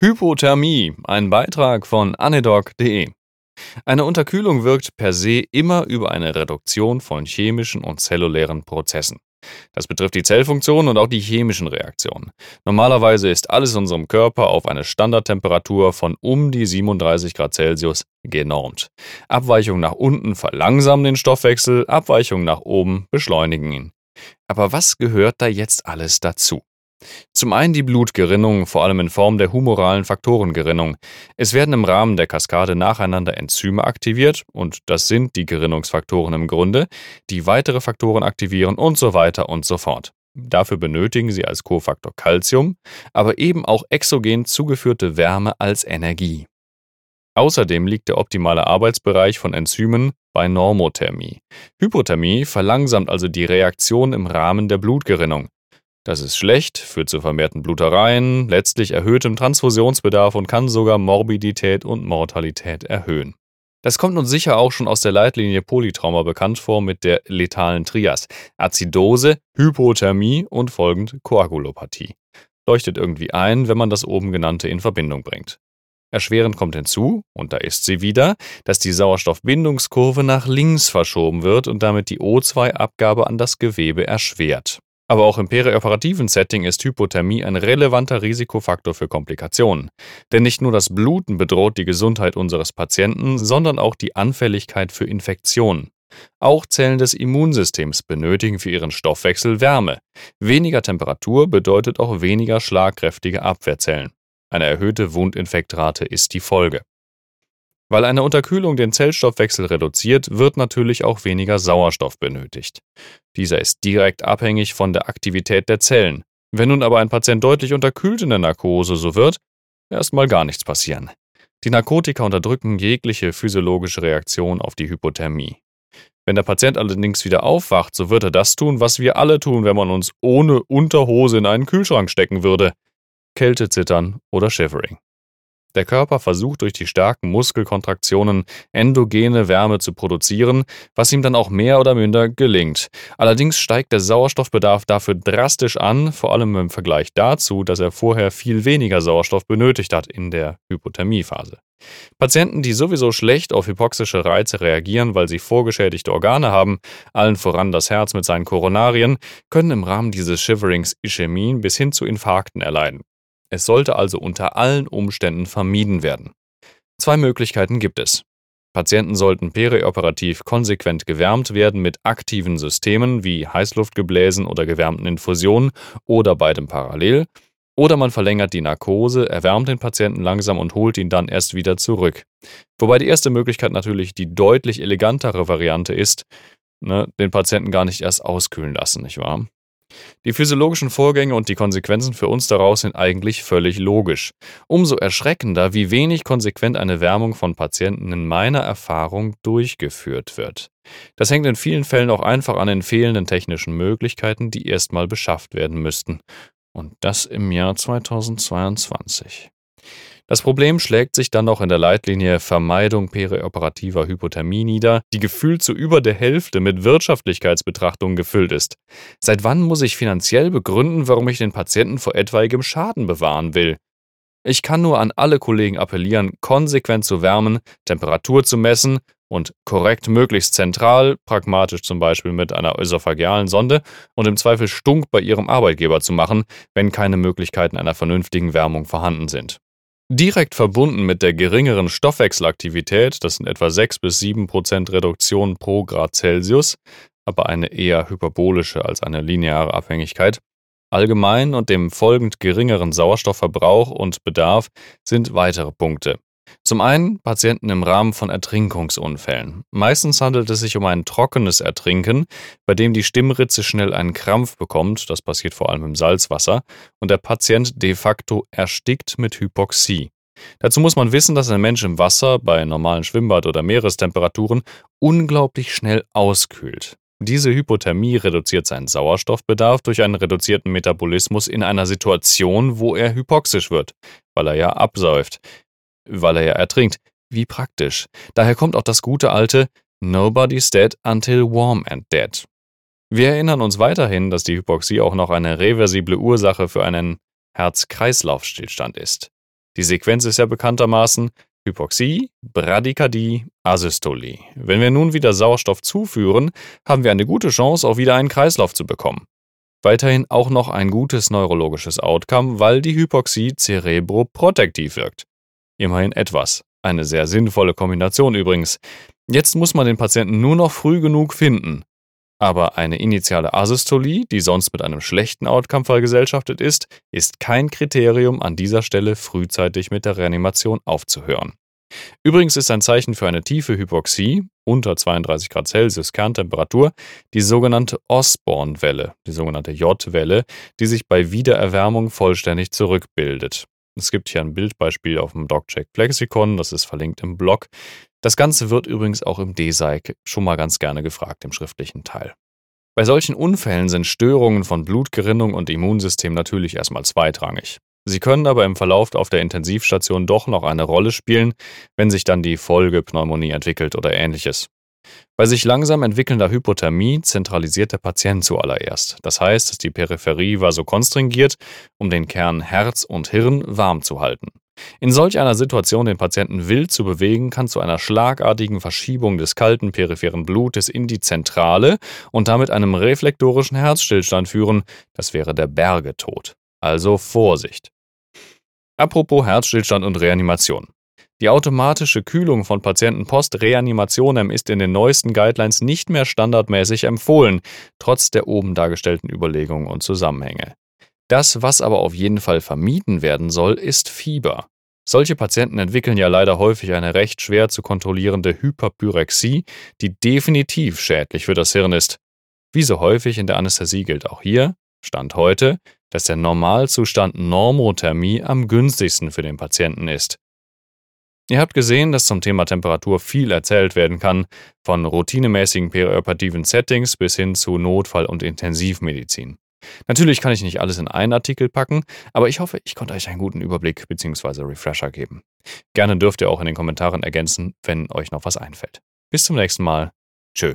Hypothermie, ein Beitrag von anedoc.de. Eine Unterkühlung wirkt per se immer über eine Reduktion von chemischen und zellulären Prozessen. Das betrifft die Zellfunktion und auch die chemischen Reaktionen. Normalerweise ist alles in unserem Körper auf eine Standardtemperatur von um die 37 Grad Celsius genormt. Abweichungen nach unten verlangsamen den Stoffwechsel, Abweichungen nach oben beschleunigen ihn. Aber was gehört da jetzt alles dazu? Zum einen die Blutgerinnung, vor allem in Form der humoralen Faktorengerinnung. Es werden im Rahmen der Kaskade nacheinander Enzyme aktiviert, und das sind die Gerinnungsfaktoren im Grunde, die weitere Faktoren aktivieren und so weiter und so fort. Dafür benötigen sie als Kofaktor Calcium, aber eben auch exogen zugeführte Wärme als Energie. Außerdem liegt der optimale Arbeitsbereich von Enzymen bei Normothermie. Hypothermie verlangsamt also die Reaktion im Rahmen der Blutgerinnung. Das ist schlecht, führt zu vermehrten Blutereien, letztlich erhöhtem Transfusionsbedarf und kann sogar Morbidität und Mortalität erhöhen. Das kommt uns sicher auch schon aus der Leitlinie Polytrauma bekannt vor mit der letalen Trias. Azidose, Hypothermie und folgend Koagulopathie. Leuchtet irgendwie ein, wenn man das oben genannte in Verbindung bringt. Erschwerend kommt hinzu, und da ist sie wieder, dass die Sauerstoffbindungskurve nach links verschoben wird und damit die O2-Abgabe an das Gewebe erschwert. Aber auch im perioperativen Setting ist Hypothermie ein relevanter Risikofaktor für Komplikationen. Denn nicht nur das Bluten bedroht die Gesundheit unseres Patienten, sondern auch die Anfälligkeit für Infektionen. Auch Zellen des Immunsystems benötigen für ihren Stoffwechsel Wärme. Weniger Temperatur bedeutet auch weniger schlagkräftige Abwehrzellen. Eine erhöhte Wundinfektrate ist die Folge. Weil eine Unterkühlung den Zellstoffwechsel reduziert, wird natürlich auch weniger Sauerstoff benötigt. Dieser ist direkt abhängig von der Aktivität der Zellen. Wenn nun aber ein Patient deutlich unterkühlt in der Narkose, so wird erstmal gar nichts passieren. Die Narkotika unterdrücken jegliche physiologische Reaktion auf die Hypothermie. Wenn der Patient allerdings wieder aufwacht, so wird er das tun, was wir alle tun, wenn man uns ohne Unterhose in einen Kühlschrank stecken würde. Kälte zittern oder Shivering. Der Körper versucht durch die starken Muskelkontraktionen endogene Wärme zu produzieren, was ihm dann auch mehr oder minder gelingt. Allerdings steigt der Sauerstoffbedarf dafür drastisch an, vor allem im Vergleich dazu, dass er vorher viel weniger Sauerstoff benötigt hat in der Hypothermiephase. Patienten, die sowieso schlecht auf hypoxische Reize reagieren, weil sie vorgeschädigte Organe haben, allen voran das Herz mit seinen Koronarien, können im Rahmen dieses Shiverings Ischämien bis hin zu Infarkten erleiden. Es sollte also unter allen Umständen vermieden werden. Zwei Möglichkeiten gibt es. Patienten sollten perioperativ konsequent gewärmt werden mit aktiven Systemen wie Heißluftgebläsen oder gewärmten Infusionen oder beidem parallel. Oder man verlängert die Narkose, erwärmt den Patienten langsam und holt ihn dann erst wieder zurück. Wobei die erste Möglichkeit natürlich die deutlich elegantere Variante ist, ne, den Patienten gar nicht erst auskühlen lassen, nicht wahr? Die physiologischen Vorgänge und die Konsequenzen für uns daraus sind eigentlich völlig logisch. Umso erschreckender, wie wenig konsequent eine Wärmung von Patienten in meiner Erfahrung durchgeführt wird. Das hängt in vielen Fällen auch einfach an den fehlenden technischen Möglichkeiten, die erstmal beschafft werden müssten. Und das im Jahr 2022. Das Problem schlägt sich dann noch in der Leitlinie Vermeidung perioperativer Hypothermie nieder, die gefühlt zu über der Hälfte mit Wirtschaftlichkeitsbetrachtungen gefüllt ist. Seit wann muss ich finanziell begründen, warum ich den Patienten vor etwaigem Schaden bewahren will? Ich kann nur an alle Kollegen appellieren, konsequent zu wärmen, Temperatur zu messen und korrekt möglichst zentral, pragmatisch zum Beispiel mit einer ösophagealen Sonde und im Zweifel stunk bei ihrem Arbeitgeber zu machen, wenn keine Möglichkeiten einer vernünftigen Wärmung vorhanden sind. Direkt verbunden mit der geringeren Stoffwechselaktivität, das sind etwa 6 bis 7 Prozent Reduktion pro Grad Celsius, aber eine eher hyperbolische als eine lineare Abhängigkeit, allgemein und dem folgend geringeren Sauerstoffverbrauch und Bedarf sind weitere Punkte. Zum einen Patienten im Rahmen von Ertrinkungsunfällen. Meistens handelt es sich um ein trockenes Ertrinken, bei dem die Stimmritze schnell einen Krampf bekommt, das passiert vor allem im Salzwasser, und der Patient de facto erstickt mit Hypoxie. Dazu muss man wissen, dass ein Mensch im Wasser bei normalen Schwimmbad- oder Meerestemperaturen unglaublich schnell auskühlt. Diese Hypothermie reduziert seinen Sauerstoffbedarf durch einen reduzierten Metabolismus in einer Situation, wo er hypoxisch wird, weil er ja absäuft weil er ja ertrinkt. Wie praktisch. Daher kommt auch das gute alte Nobody's dead until warm and dead. Wir erinnern uns weiterhin, dass die Hypoxie auch noch eine reversible Ursache für einen Herz-Kreislauf-Stillstand ist. Die Sequenz ist ja bekanntermaßen Hypoxie, Bradykardie, Asystolie. Wenn wir nun wieder Sauerstoff zuführen, haben wir eine gute Chance, auch wieder einen Kreislauf zu bekommen. Weiterhin auch noch ein gutes neurologisches Outcome, weil die Hypoxie cerebroprotektiv wirkt. Immerhin etwas. Eine sehr sinnvolle Kombination übrigens. Jetzt muss man den Patienten nur noch früh genug finden. Aber eine initiale Asystolie, die sonst mit einem schlechten Outcome vergesellschaftet ist, ist kein Kriterium, an dieser Stelle frühzeitig mit der Reanimation aufzuhören. Übrigens ist ein Zeichen für eine tiefe Hypoxie unter 32 Grad Celsius Kerntemperatur die sogenannte Osborne-Welle, die sogenannte J-Welle, die sich bei Wiedererwärmung vollständig zurückbildet. Es gibt hier ein Bildbeispiel auf dem DocCheck Flexikon, das ist verlinkt im Blog. Das Ganze wird übrigens auch im DSEIC schon mal ganz gerne gefragt im schriftlichen Teil. Bei solchen Unfällen sind Störungen von Blutgerinnung und Immunsystem natürlich erstmal zweitrangig. Sie können aber im Verlauf auf der Intensivstation doch noch eine Rolle spielen, wenn sich dann die Folgepneumonie entwickelt oder ähnliches. Bei sich langsam entwickelnder Hypothermie zentralisiert der Patient zuallererst. Das heißt, dass die Peripherie vasokonstringiert, um den Kern Herz und Hirn warm zu halten. In solch einer Situation den Patienten wild zu bewegen, kann zu einer schlagartigen Verschiebung des kalten peripheren Blutes in die Zentrale und damit einem reflektorischen Herzstillstand führen. Das wäre der Bergetod. Also Vorsicht. Apropos Herzstillstand und Reanimation. Die automatische Kühlung von Patienten post-Reanimationem ist in den neuesten Guidelines nicht mehr standardmäßig empfohlen, trotz der oben dargestellten Überlegungen und Zusammenhänge. Das, was aber auf jeden Fall vermieden werden soll, ist Fieber. Solche Patienten entwickeln ja leider häufig eine recht schwer zu kontrollierende Hyperpyrexie, die definitiv schädlich für das Hirn ist. Wie so häufig in der Anästhesie gilt auch hier, Stand heute, dass der Normalzustand Normothermie am günstigsten für den Patienten ist. Ihr habt gesehen, dass zum Thema Temperatur viel erzählt werden kann, von routinemäßigen perioperativen Settings bis hin zu Notfall- und Intensivmedizin. Natürlich kann ich nicht alles in einen Artikel packen, aber ich hoffe, ich konnte euch einen guten Überblick bzw. Refresher geben. Gerne dürft ihr auch in den Kommentaren ergänzen, wenn euch noch was einfällt. Bis zum nächsten Mal. Tschö.